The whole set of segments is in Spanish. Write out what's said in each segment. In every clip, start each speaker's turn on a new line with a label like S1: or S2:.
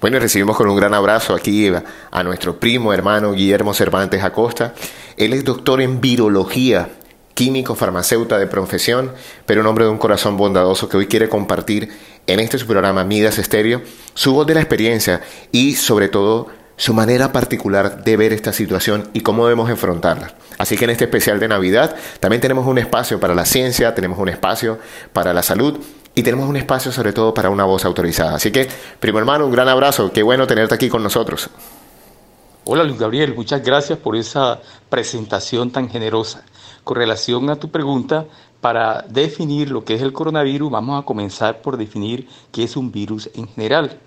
S1: Bueno, recibimos con un gran abrazo aquí a nuestro primo hermano Guillermo Cervantes Acosta. Él es doctor en virología, químico, farmacéuta de profesión, pero un hombre de un corazón bondadoso que hoy quiere compartir en este su programa Midas Estéreo su voz de la experiencia y sobre todo su manera particular de ver esta situación y cómo debemos enfrentarla. Así que en este especial de Navidad también tenemos un espacio para la ciencia, tenemos un espacio para la salud y tenemos un espacio sobre todo para una voz autorizada. Así que, primo hermano, un gran abrazo, qué bueno tenerte aquí con nosotros.
S2: Hola Luis Gabriel, muchas gracias por esa presentación tan generosa. Con relación a tu pregunta, para definir lo que es el coronavirus, vamos a comenzar por definir qué es un virus en general.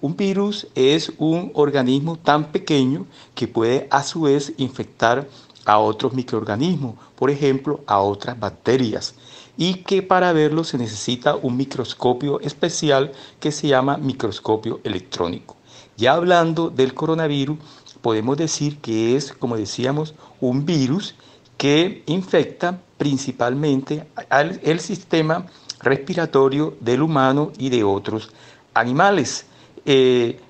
S2: Un virus es un organismo tan pequeño que puede a su vez infectar a otros microorganismos, por ejemplo, a otras bacterias, y que para verlo se necesita un microscopio especial que se llama microscopio electrónico. Ya hablando del coronavirus, podemos decir que es, como decíamos, un virus que infecta principalmente al el sistema respiratorio del humano y de otros animales. Eh,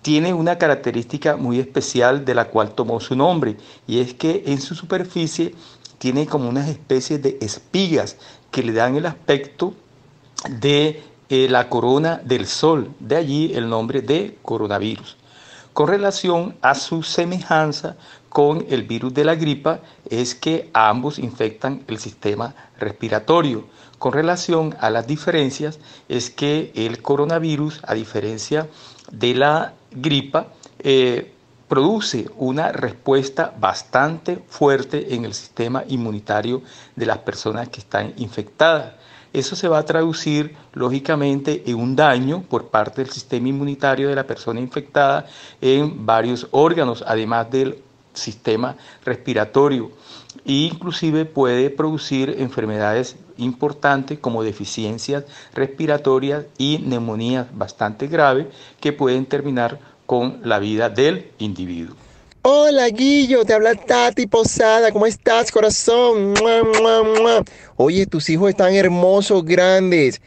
S2: tiene una característica muy especial de la cual tomó su nombre y es que en su superficie tiene como unas especies de espigas que le dan el aspecto de eh, la corona del sol, de allí el nombre de coronavirus. Con relación a su semejanza con el virus de la gripa es que ambos infectan el sistema respiratorio. Con relación a las diferencias es que el coronavirus, a diferencia de la gripa, eh, produce una respuesta bastante fuerte en el sistema inmunitario de las personas que están infectadas. Eso se va a traducir lógicamente en un daño por parte del sistema inmunitario de la persona infectada en varios órganos, además del sistema respiratorio e inclusive puede producir enfermedades importantes como deficiencias respiratorias y neumonías bastante graves que pueden terminar con la vida del individuo.
S3: Hola Guillo, te habla Tati Posada, ¿cómo estás corazón? Oye, tus hijos están hermosos, grandes.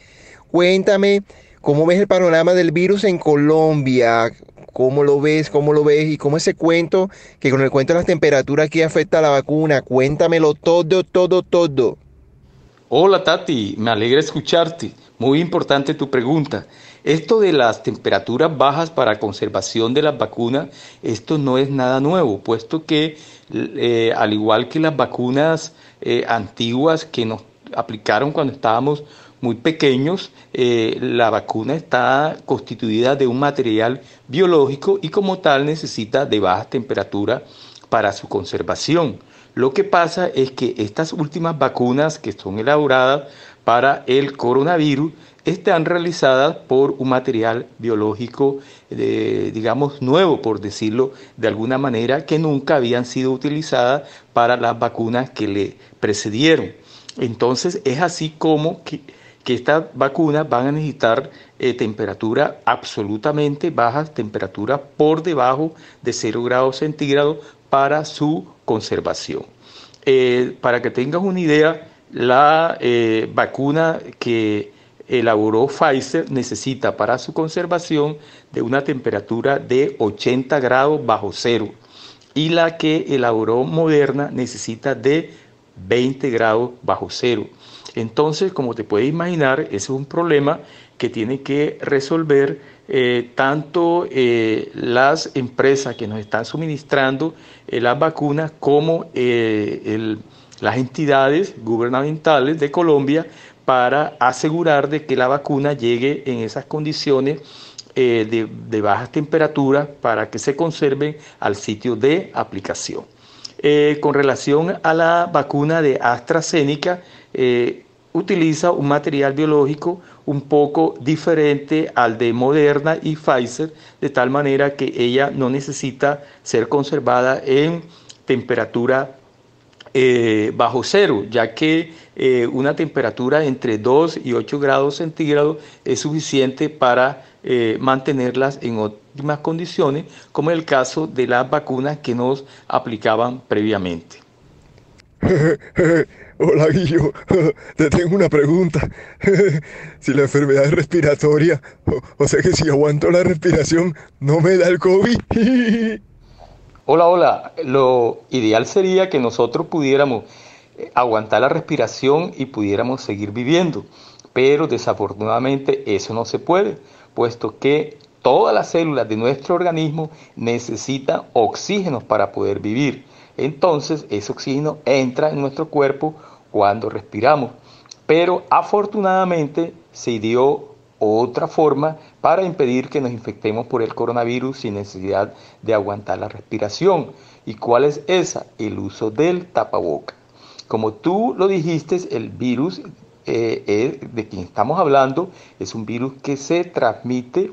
S3: Cuéntame, ¿cómo ves el panorama del virus en Colombia? ¿Cómo lo ves? ¿Cómo lo ves? ¿Y cómo ese cuento que con el cuento de las temperaturas que afecta a la vacuna? Cuéntamelo todo, todo, todo.
S2: Hola Tati, me alegra escucharte. Muy importante tu pregunta. Esto de las temperaturas bajas para conservación de las vacunas, esto no es nada nuevo, puesto que eh, al igual que las vacunas eh, antiguas que nos aplicaron cuando estábamos muy pequeños, eh, la vacuna está constituida de un material biológico y como tal necesita de baja temperatura para su conservación. Lo que pasa es que estas últimas vacunas que son elaboradas para el coronavirus están realizadas por un material biológico, digamos, nuevo, por decirlo de alguna manera, que nunca habían sido utilizadas para las vacunas que le precedieron. Entonces es así como que que estas vacunas van a necesitar eh, temperatura absolutamente bajas, temperatura por debajo de 0 grados centígrados para su conservación. Eh, para que tengas una idea, la eh, vacuna que elaboró Pfizer necesita para su conservación de una temperatura de 80 grados bajo cero y la que elaboró Moderna necesita de 20 grados bajo cero. Entonces, como te puedes imaginar, ese es un problema que tiene que resolver eh, tanto eh, las empresas que nos están suministrando las vacunas como las entidades gubernamentales de Colombia para asegurar de que la vacuna llegue en esas condiciones de, de bajas temperaturas para que se conserven al sitio de aplicación. con relación a la vacuna de AstraZeneca, utiliza un material biológico un poco diferente al de Moderna y Pfizer, de tal manera que ella no necesita ser conservada en temperatura eh, bajo cero, ya que eh, una temperatura entre 2 y 8 grados centígrados es suficiente para eh, mantenerlas en óptimas condiciones, como el caso de las vacunas que nos aplicaban previamente.
S3: Hola Guillo, te tengo una pregunta. si la enfermedad es respiratoria, o, sea que si aguanto la respiración, no me da el COVID.
S2: Hola, hola. Lo ideal sería que nosotros pudiéramos eh, aguantar la respiración y pudiéramos seguir viviendo. Pero desafortunadamente eso no se puede, puesto que todas las células de nuestro organismo necesitan oxígeno para poder vivir. Entonces ese oxígeno entra en nuestro cuerpo cuando respiramos. Pero afortunadamente se dio otra forma para impedir que nos infectemos por el coronavirus sin necesidad de aguantar la respiración. ¿Y cuál es esa? El uso del tapaboca. Como tú lo dijiste, el virus eh, de quien estamos hablando es un virus que se transmite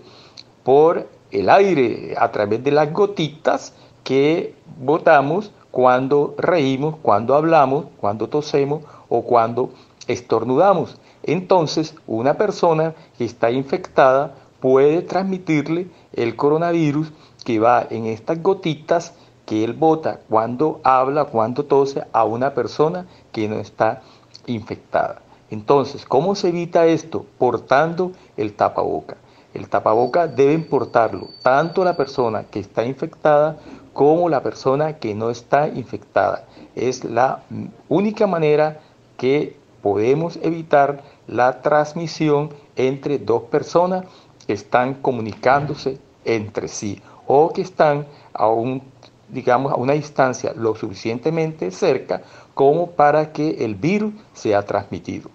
S2: por el aire a través de las gotitas que botamos cuando reímos, cuando hablamos, cuando tosemos o cuando estornudamos. Entonces, una persona que está infectada puede transmitirle el coronavirus que va en estas gotitas que él bota cuando habla, cuando tose a una persona que no está infectada. Entonces, ¿cómo se evita esto? Portando el tapaboca. El tapaboca debe portarlo tanto la persona que está infectada como la persona que no está infectada. Es la única manera que podemos evitar la transmisión entre dos personas que están comunicándose entre sí o que están a un digamos a una distancia lo suficientemente cerca como para que el virus sea transmitido.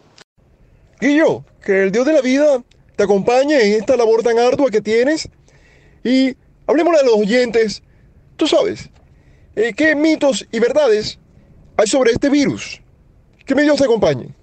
S3: Guillo, que el Dios de la vida te acompañe en esta labor tan ardua que tienes y hablemos de los oyentes Tú sabes, eh, ¿qué mitos y verdades hay sobre este virus? Que mi Dios te acompañe.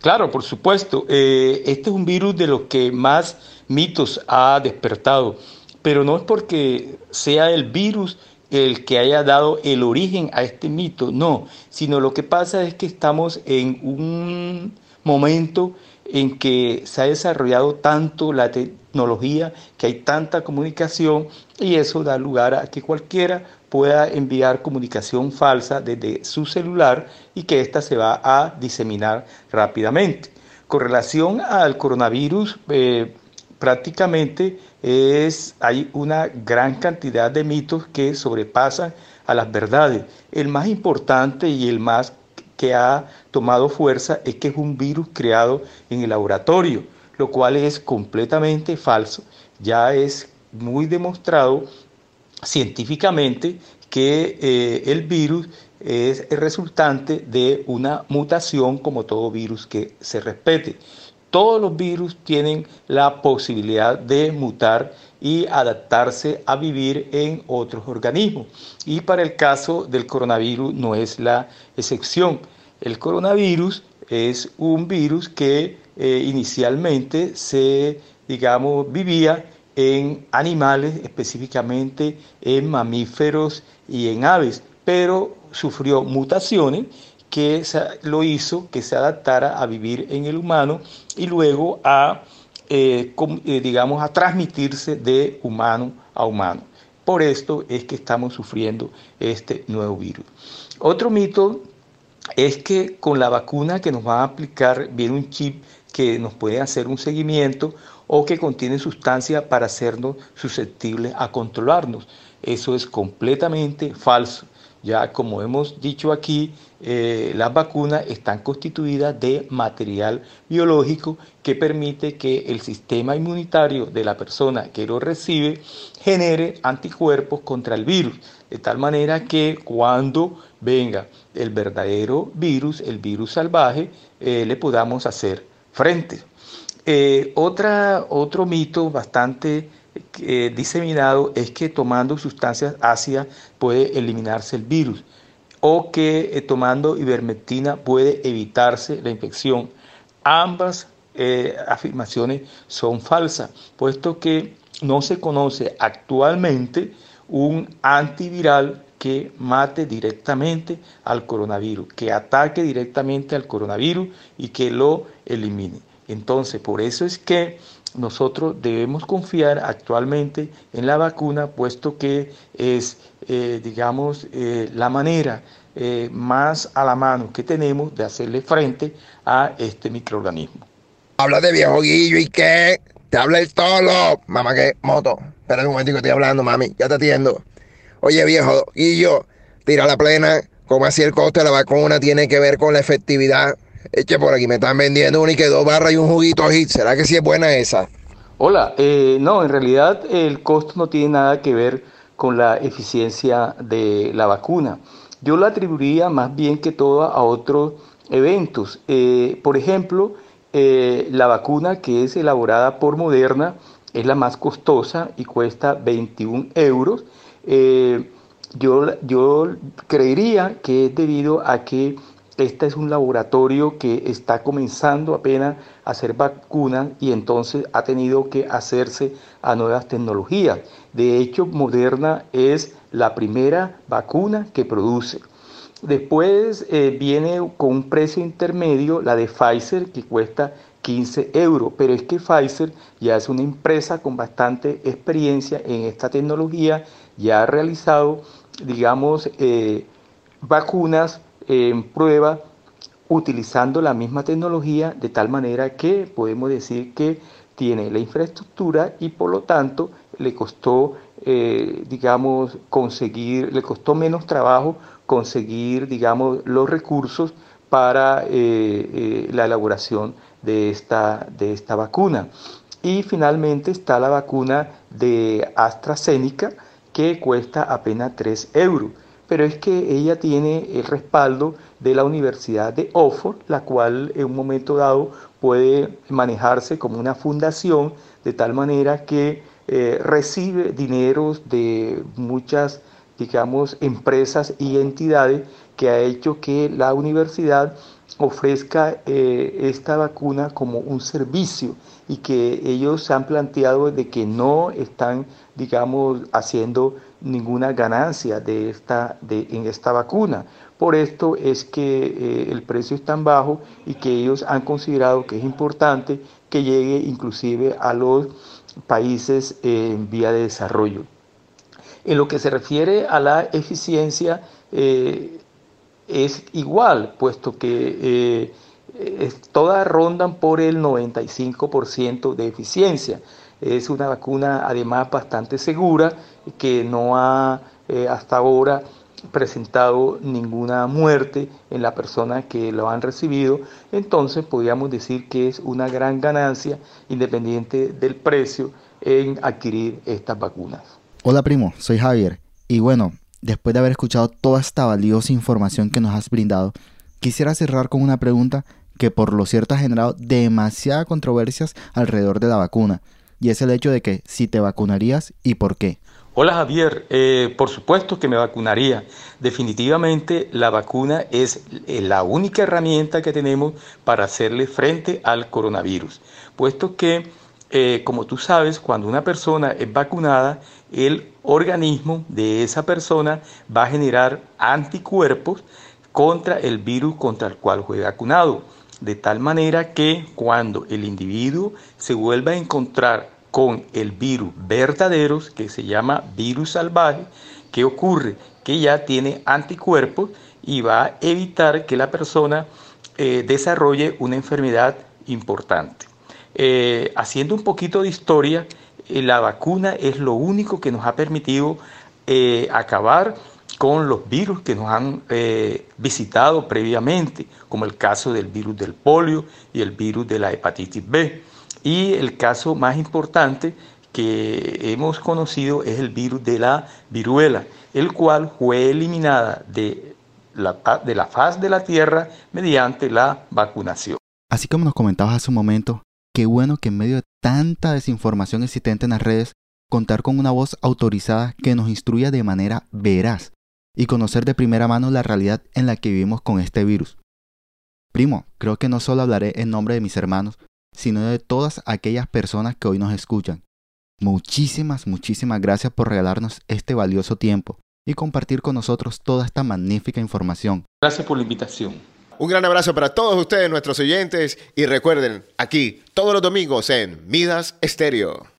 S2: Claro, por supuesto. Eh, este es un virus de los que más mitos ha despertado, pero no es porque sea el virus el que haya dado el origen a este mito, no, sino lo que pasa es que estamos en un momento en que se ha desarrollado tanto la tecnología, que hay tanta comunicación y eso da lugar a que cualquiera pueda enviar comunicación falsa desde su celular y que ésta se va a diseminar rápidamente. Con relación al coronavirus, eh, prácticamente es, hay una gran cantidad de mitos que sobrepasan a las verdades. El más importante y el más que ha tomado fuerza es que es un virus creado en el laboratorio, lo cual es completamente falso. Ya es muy demostrado científicamente que eh, el virus es el resultante de una mutación como todo virus que se respete. Todos los virus tienen la posibilidad de mutar y adaptarse a vivir en otros organismos. Y para el caso del coronavirus no es la excepción. El coronavirus es un virus que eh, inicialmente se, digamos, vivía en animales, específicamente en mamíferos y en aves, pero sufrió mutaciones que lo hizo que se adaptara a vivir en el humano y luego a eh, eh, digamos, a transmitirse de humano a humano. Por esto es que estamos sufriendo este nuevo virus. Otro mito es que con la vacuna que nos van a aplicar viene un chip que nos puede hacer un seguimiento o que contiene sustancias para hacernos susceptibles a controlarnos. Eso es completamente falso. Ya como hemos dicho aquí, eh, las vacunas están constituidas de material biológico que permite que el sistema inmunitario de la persona que lo recibe genere anticuerpos contra el virus, de tal manera que cuando venga el verdadero virus, el virus salvaje, eh, le podamos hacer frente. Eh, otra, otro mito bastante eh, diseminado es que tomando sustancias ácidas puede eliminarse el virus o que eh, tomando ivermectina puede evitarse la infección. Ambas afirmaciones son falsas, puesto que no se conoce actualmente un antiviral que mate directamente al coronavirus, que ataque directamente al coronavirus y que lo elimine. Entonces, por eso es que nosotros debemos confiar actualmente en la vacuna, puesto que es, eh, digamos, eh, la manera eh, más a la mano que tenemos de hacerle frente a este microorganismo.
S3: Habla de viejo Guillo y qué. Te habla el tolo. Mamá, ¿qué? Moto. Espera un momento que estoy hablando, mami. Ya te atiendo. Oye, viejo Guillo, tira la plena. ¿Cómo así el coste de la vacuna tiene que ver con la efectividad? Eche por aquí, me están vendiendo una y que dos barras y un juguito hit. ¿Será que sí es buena esa?
S2: Hola, eh, no, en realidad el costo no tiene nada que ver con la eficiencia de la vacuna. Yo la atribuiría más bien que todo a otros eventos. Eh, por ejemplo, eh, la vacuna que es elaborada por Moderna es la más costosa y cuesta 21 euros. yo, yo creería que es debido a que este es un laboratorio que está comenzando apenas a hacer vacunas y entonces ha tenido que hacerse a nuevas tecnologías. De hecho, Moderna es la primera vacuna que produce. Después eh, viene con un precio intermedio la de Pfizer que cuesta 15 euros, pero es que Pfizer ya es una empresa con bastante experiencia en esta tecnología, ya ha realizado, digamos, eh, vacunas en prueba utilizando la misma tecnología de tal manera que podemos decir que tiene la infraestructura y por lo tanto le costó, eh, digamos, conseguir, le costó menos trabajo conseguir, digamos, los recursos para eh, eh, la elaboración de esta, de esta vacuna. Y finalmente está la vacuna de AstraZeneca que cuesta apenas 3 euros pero es que ella tiene el respaldo de la Universidad de Oxford, la cual en un momento dado puede manejarse como una fundación de tal manera que eh, recibe dineros de muchas, digamos, empresas y entidades que ha hecho que la universidad ofrezca eh, esta vacuna como un servicio y que ellos se han planteado de que no están, digamos, haciendo ninguna ganancia de esta, de, en esta vacuna. Por esto es que eh, el precio es tan bajo y que ellos han considerado que es importante que llegue inclusive a los países en vía de desarrollo. En lo que se refiere a la eficiencia, eh, es igual, puesto que eh, todas rondan por el 95% de eficiencia. Es una vacuna además bastante segura que no ha eh, hasta ahora presentado ninguna muerte en la persona que lo han recibido, entonces podríamos decir que es una gran ganancia independiente del precio en adquirir estas vacunas.
S4: Hola primo, soy Javier y bueno, después de haber escuchado toda esta valiosa información que nos has brindado, quisiera cerrar con una pregunta que por lo cierto ha generado demasiadas controversias alrededor de la vacuna y es el hecho de que si te vacunarías y por qué.
S2: Hola Javier, eh, por supuesto que me vacunaría. Definitivamente la vacuna es eh, la única herramienta que tenemos para hacerle frente al coronavirus, puesto que, eh, como tú sabes, cuando una persona es vacunada, el organismo de esa persona va a generar anticuerpos contra el virus contra el cual fue vacunado de tal manera que cuando el individuo se vuelva a encontrar con el virus verdadero, que se llama virus salvaje, ¿qué ocurre? Que ya tiene anticuerpos y va a evitar que la persona eh, desarrolle una enfermedad importante. Eh, haciendo un poquito de historia, eh, la vacuna es lo único que nos ha permitido acabar con los virus que nos han eh, visitado previamente, como el caso del virus del polio y el virus de la hepatitis B. Y el caso más importante que hemos conocido es el virus de la viruela, el cual fue eliminada de la, de la faz de la Tierra mediante la vacunación.
S4: Así como nos comentabas hace un momento, qué bueno que en medio de tanta desinformación existente en las redes, contar con una voz autorizada que nos instruya de manera veraz y conocer de primera mano la realidad en la que vivimos con este virus. Primo, creo que no solo hablaré en nombre de mis hermanos, sino de todas aquellas personas que hoy nos escuchan. Muchísimas, muchísimas gracias por regalarnos este valioso tiempo y compartir con nosotros toda esta magnífica información.
S2: Gracias por la invitación.
S1: Un gran abrazo para todos ustedes, nuestros oyentes, y recuerden, aquí todos los domingos en Midas Estéreo.